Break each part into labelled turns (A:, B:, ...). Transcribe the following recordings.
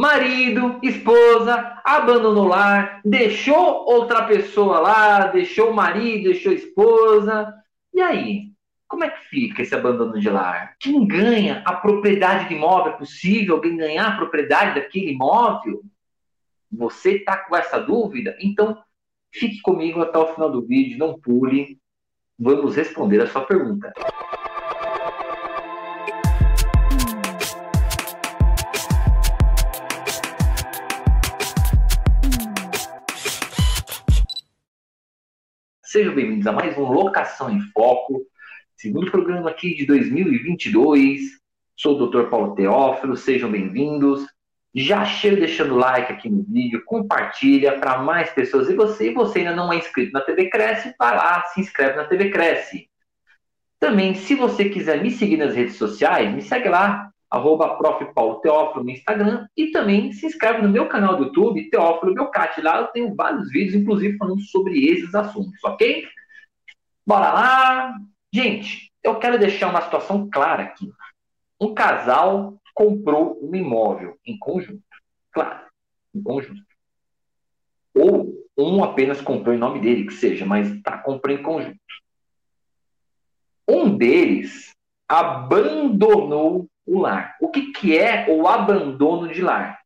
A: marido, esposa, abandonou o lar, deixou outra pessoa lá, deixou o marido, deixou a esposa. E aí? Como é que fica esse abandono de lar? Quem ganha a propriedade do imóvel? É possível alguém ganhar a propriedade daquele imóvel? Você está com essa dúvida? Então, fique comigo até o final do vídeo, não pule. Vamos responder a sua pergunta. Sejam bem-vindos a mais um Locação em Foco, segundo programa aqui de 2022. Sou o Dr. Paulo Teófilo, sejam bem-vindos. Já chega deixando like aqui no vídeo, compartilha para mais pessoas. E você, você ainda não é inscrito na TV Cresce, vai lá, se inscreve na TV Cresce. Também, se você quiser me seguir nas redes sociais, me segue lá, arroba prof. Paulo Teófilo no Instagram e também se inscreve no meu canal do YouTube, Teófilo Belcati. Lá eu tenho vários vídeos, inclusive falando sobre esses assuntos, ok? Bora lá! Gente, eu quero deixar uma situação clara aqui. Um casal comprou um imóvel em conjunto. Claro, em conjunto. Ou um apenas comprou em nome dele, que seja, mas tá, comprou em conjunto. Um deles abandonou o lar. O que, que é o abandono de lar?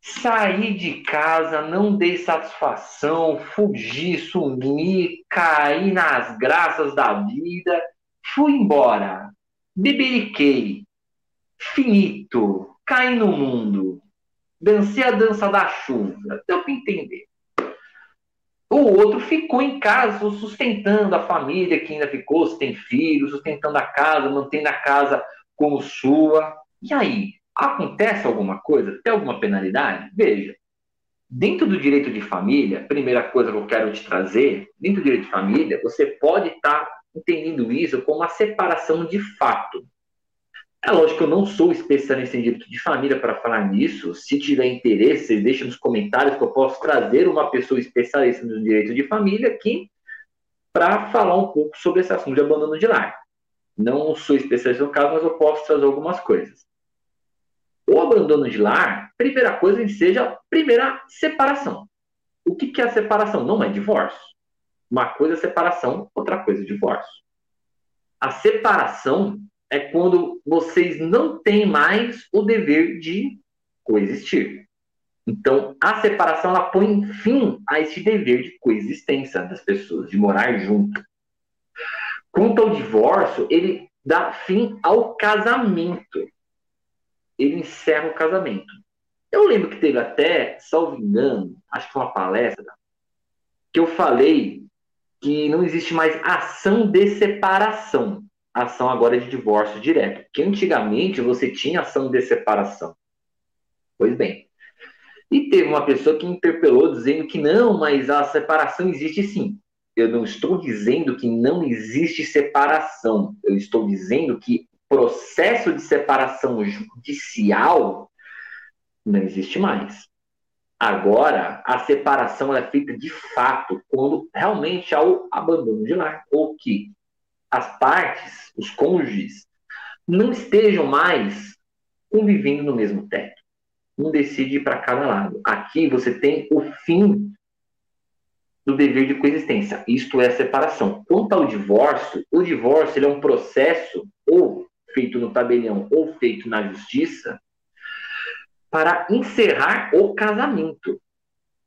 A: Sair de casa, não dei satisfação, fugir, sumir, cair nas graças da vida, fui embora, beberiquei, finito, caí no mundo, dancei a dança da chuva, deu para entender. O outro ficou em casa sustentando a família que ainda ficou, se tem filhos, sustentando a casa, mantendo a casa como sua. E aí, acontece alguma coisa? Tem alguma penalidade? Veja, dentro do direito de família, primeira coisa que eu quero te trazer, dentro do direito de família, você pode estar tá entendendo isso como uma separação de fato. É lógico que eu não sou especialista em direito de família para falar nisso. Se tiver interesse, deixe nos comentários que eu posso trazer uma pessoa especialista no direito de família aqui para falar um pouco sobre esse assunto de abandono de lar. Não sou especialista no caso, mas eu posso trazer algumas coisas. O abandono de lar, primeira coisa que seja a primeira separação. O que, que é a separação? Não é divórcio. Uma coisa é separação, outra coisa é divórcio. A separação é quando vocês não têm mais o dever de coexistir. Então, a separação ela põe fim a esse dever de coexistência das pessoas, de morar junto. Quanto ao divórcio, ele dá fim ao casamento. Ele encerra o casamento. Eu lembro que teve até, salvo engano, acho que uma palestra, que eu falei que não existe mais ação de separação. Ação agora de divórcio direto. Que antigamente você tinha ação de separação. Pois bem. E teve uma pessoa que interpelou dizendo que não, mas a separação existe sim. Eu não estou dizendo que não existe separação. Eu estou dizendo que processo de separação judicial não existe mais. Agora, a separação é feita de fato quando realmente há o abandono de lar, ou que as partes, os cônjuges, não estejam mais convivendo no mesmo teto. Um decide para cada lado. Aqui você tem o fim do dever de coexistência. Isto é a separação. Quanto ao divórcio, o divórcio é um processo ou feito no tabelião ou feito na justiça para encerrar o casamento.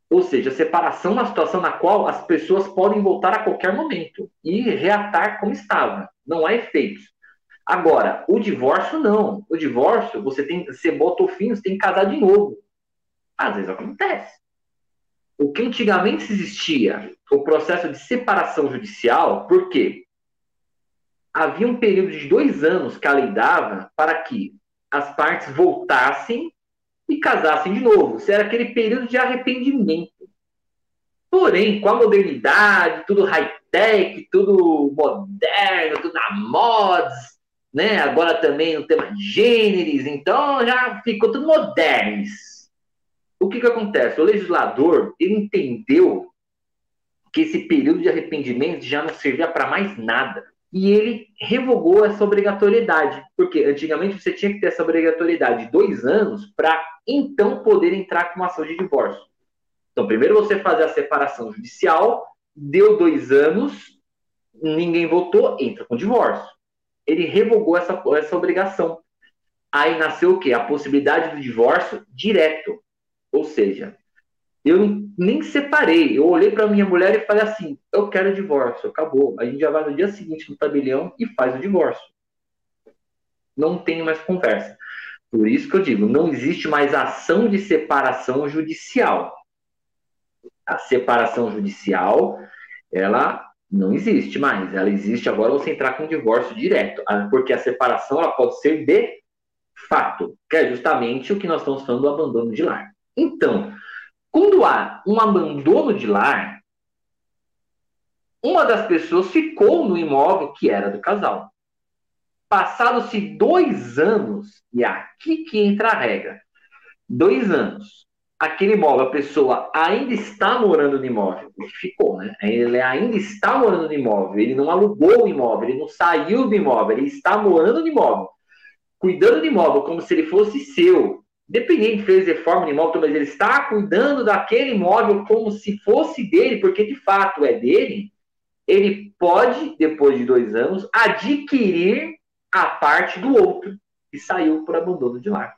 A: Ou seja, separação uma situação na qual as pessoas podem voltar a qualquer momento e reatar como estava. Não há efeitos. Agora, o divórcio não. O divórcio, você tem, você bota o fim, você tem que casar de novo. Às vezes acontece o que antigamente existia, o processo de separação judicial, por quê? Havia um período de dois anos que a lei dava para que as partes voltassem e casassem de novo. Era aquele período de arrependimento. Porém, com a modernidade, tudo high-tech, tudo moderno, tudo na moda, né? Agora também o tema gêneros, então já ficou tudo moderno o que, que acontece? O legislador ele entendeu que esse período de arrependimento já não servia para mais nada. E ele revogou essa obrigatoriedade, porque antigamente você tinha que ter essa obrigatoriedade de dois anos para então poder entrar com uma ação de divórcio. Então, primeiro você fazer a separação judicial, deu dois anos, ninguém votou, entra com divórcio. Ele revogou essa, essa obrigação. Aí nasceu o quê? A possibilidade do divórcio direto. Ou seja, eu nem separei. Eu olhei para minha mulher e falei assim: eu quero divórcio, acabou. A gente já vai no dia seguinte no tabelião e faz o divórcio. Não tem mais conversa. Por isso que eu digo: não existe mais ação de separação judicial. A separação judicial, ela não existe mais. Ela existe agora você entrar com divórcio direto, ah, porque a separação ela pode ser de fato, que é justamente o que nós estamos falando do abandono de lar. Então, quando há um abandono de lar, uma das pessoas ficou no imóvel que era do casal. Passados-se dois anos, e é aqui que entra a regra: dois anos. Aquele imóvel, a pessoa ainda está morando no imóvel, ele ficou, né? Ele ainda está morando no imóvel, ele não alugou o imóvel, ele não saiu do imóvel, ele está morando no imóvel, cuidando do imóvel como se ele fosse seu, Independente fez reforma no imóvel, mas ele está cuidando daquele imóvel como se fosse dele, porque de fato é dele, ele pode, depois de dois anos, adquirir a parte do outro que saiu por abandono de lar.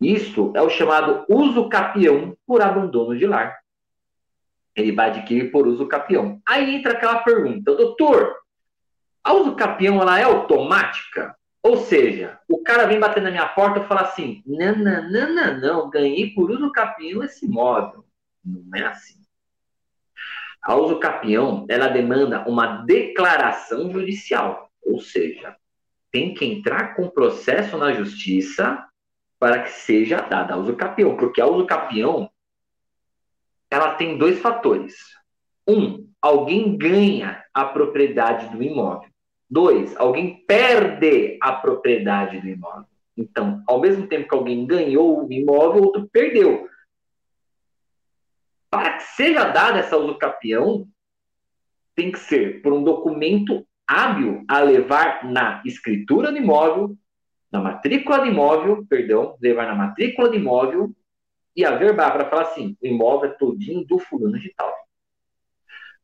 A: Isso é o chamado uso capião por abandono de lar. Ele vai adquirir por uso capião. Aí entra aquela pergunta, doutor, a uso capião ela é automática? Ou seja, o cara vem bater na minha porta e fala assim: não, não, não, não, não, ganhei por uso capião esse imóvel. Não é assim. A uso capião, ela demanda uma declaração judicial. Ou seja, tem que entrar com processo na justiça para que seja dada a uso capião. Porque a uso capião, ela tem dois fatores. Um, alguém ganha a propriedade do imóvel. Dois, alguém perde a propriedade do imóvel. Então, ao mesmo tempo que alguém ganhou o imóvel, outro perdeu. Para que seja dada essa usucapião, tem que ser por um documento hábil a levar na escritura do imóvel, na matrícula do imóvel, perdão, levar na matrícula do imóvel e averbar para falar assim, o imóvel é todinho do fulano de tal.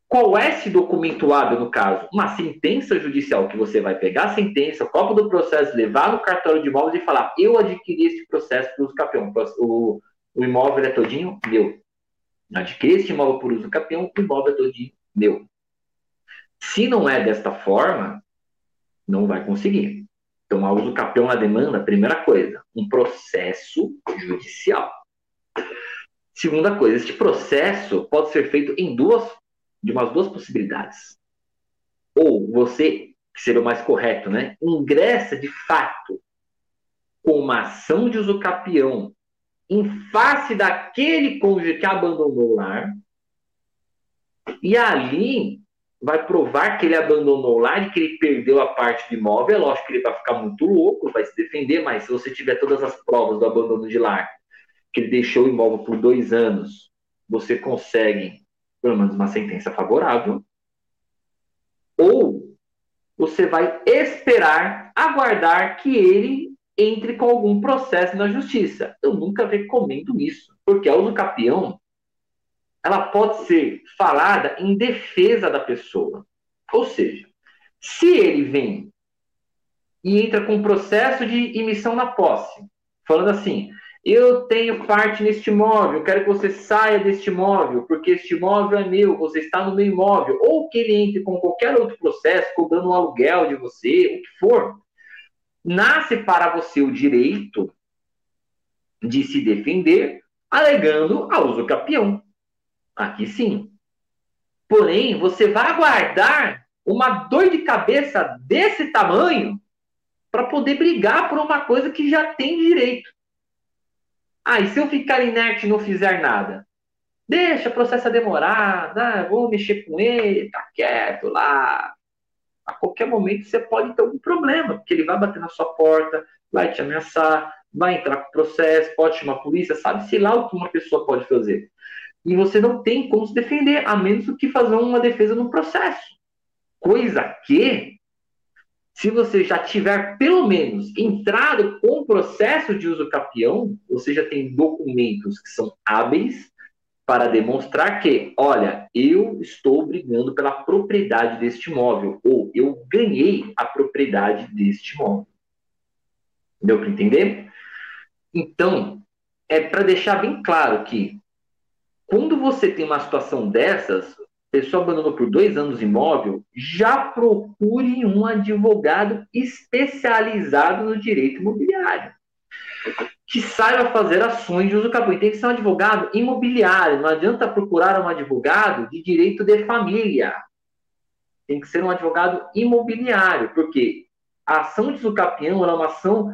A: Qual é esse documento hábil, no caso? Uma sentença judicial, que você vai pegar a sentença, o copo do processo, levar no cartório de imóveis e falar: eu adquiri este processo por uso capião. O, o imóvel é todinho meu. Adquiri este imóvel por uso capião, o imóvel é todinho meu. Se não é desta forma, não vai conseguir. Então, a uso capião na demanda, primeira coisa, um processo judicial. Segunda coisa, este processo pode ser feito em duas de umas duas possibilidades. Ou você, que seria o mais correto, né, ingressa de fato com uma ação de usucapião em face daquele cônjuge que abandonou o lar, e ali vai provar que ele abandonou o lar e que ele perdeu a parte do imóvel. É lógico que ele vai ficar muito louco, vai se defender, mas se você tiver todas as provas do abandono de lar, que ele deixou o imóvel por dois anos, você consegue pelo menos uma sentença favorável, ou você vai esperar, aguardar que ele entre com algum processo na justiça. Eu nunca recomendo isso, porque a usucapião ela pode ser falada em defesa da pessoa. Ou seja, se ele vem e entra com processo de emissão na posse, falando assim, eu tenho parte neste imóvel, quero que você saia deste imóvel, porque este imóvel é meu, você está no meu imóvel. Ou que ele entre com qualquer outro processo, cobrando um aluguel de você, o que for. Nasce para você o direito de se defender, alegando a uso capião. Aqui sim. Porém, você vai aguardar uma dor de cabeça desse tamanho para poder brigar por uma coisa que já tem direito. Ah, e se eu ficar inerte e não fizer nada? Deixa o processo demorar, né? vou mexer com ele, tá quieto lá. A qualquer momento você pode ter algum problema, porque ele vai bater na sua porta, vai te ameaçar, vai entrar com o processo, pode chamar a polícia, sabe-se lá o que uma pessoa pode fazer. E você não tem como se defender, a menos do que fazer uma defesa no processo. Coisa que se você já tiver pelo menos entrado com o processo de uso capião, você já tem documentos que são hábeis para demonstrar que, olha, eu estou brigando pela propriedade deste imóvel, ou eu ganhei a propriedade deste imóvel. Deu para entender? Então, é para deixar bem claro que quando você tem uma situação dessas, pessoa abandonou por dois anos imóvel, já procure um advogado especializado no direito imobiliário. Que saiba fazer ações de uso capião. Tem que ser um advogado imobiliário. Não adianta procurar um advogado de direito de família. Tem que ser um advogado imobiliário, porque a ação de uso capião é uma ação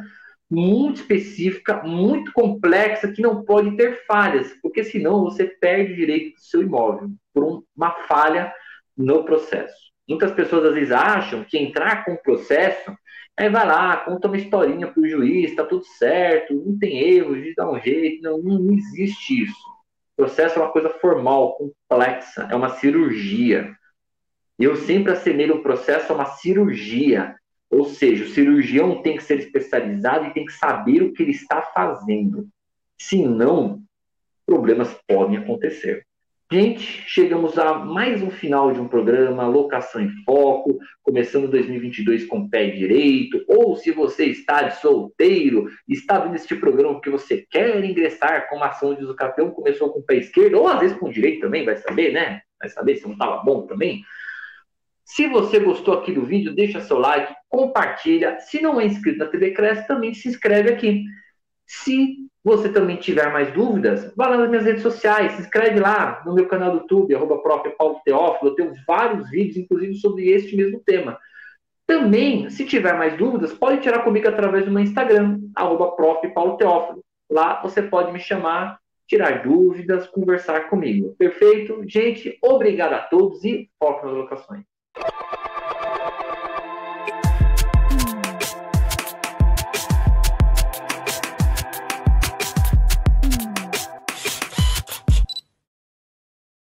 A: muito específica, muito complexa, que não pode ter falhas, porque senão você perde o direito do seu imóvel por uma falha no processo. Muitas pessoas às vezes acham que entrar com o processo é vai lá, conta uma historinha para o juiz, está tudo certo, não tem erro, de dar um jeito, não, não existe isso. O processo é uma coisa formal, complexa, é uma cirurgia. Eu sempre assemelho o processo a uma cirurgia. Ou seja, o cirurgião tem que ser especializado e tem que saber o que ele está fazendo. Senão, problemas podem acontecer. Gente, chegamos a mais um final de um programa, Locação em Foco, começando 2022 com o pé direito, ou se você está de solteiro, está vendo este programa porque você quer ingressar com uma ação de uso campeão, começou com o pé esquerdo, ou às vezes com o direito também, vai saber, né? Vai saber se não estava bom também. Se você gostou aqui do vídeo, deixa seu like, compartilha. Se não é inscrito na TV Cresce, também se inscreve aqui. Se você também tiver mais dúvidas, vá lá nas minhas redes sociais, se inscreve lá no meu canal do YouTube, arroba Paulo Teófilo, eu tenho vários vídeos, inclusive, sobre este mesmo tema. Também, se tiver mais dúvidas, pode tirar comigo através do meu Instagram, arroba Paulo Teófilo. Lá você pode me chamar, tirar dúvidas, conversar comigo. Perfeito? Gente, obrigado a todos e foco nas locações. you